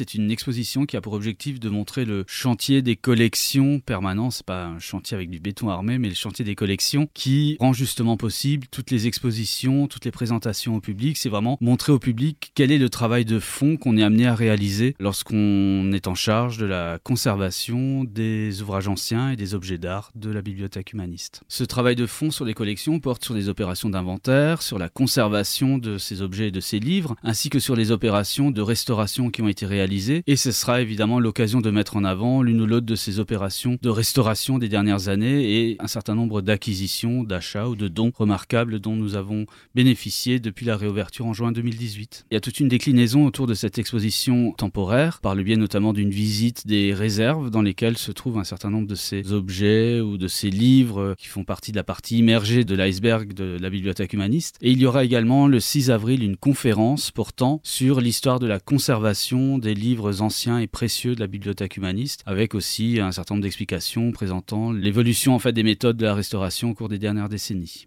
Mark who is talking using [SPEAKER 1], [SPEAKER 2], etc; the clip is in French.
[SPEAKER 1] c'est une exposition qui a pour objectif de montrer le chantier des collections permanent. C'est pas un chantier avec du béton armé, mais le chantier des collections qui rend justement possible toutes les expositions, toutes les présentations au public. C'est vraiment montrer au public quel est le travail de fond qu'on est amené à réaliser lorsqu'on est en charge de la conservation des ouvrages anciens et des objets d'art de la bibliothèque humaniste. Ce travail de fond sur les collections porte sur des opérations d'inventaire, sur la conservation de ces objets et de ces livres, ainsi que sur les opérations de restauration qui ont été réalisées. Et ce sera évidemment l'occasion de mettre en avant l'une ou l'autre de ces opérations de restauration des dernières années et un certain nombre d'acquisitions, d'achats ou de dons remarquables dont nous avons bénéficié depuis la réouverture en juin 2018. Il y a toute une déclinaison autour de cette exposition temporaire, par le biais notamment d'une visite des réserves dans lesquelles se trouvent un certain nombre de ces objets ou de ces livres qui font partie de la partie immergée de l'iceberg de la bibliothèque humaniste. Et il y aura également le 6 avril une conférence portant sur l'histoire de la conservation des livres anciens et précieux de la bibliothèque humaniste, avec aussi un certain nombre d'explications présentant l'évolution en fait des méthodes de la restauration au cours des dernières décennies.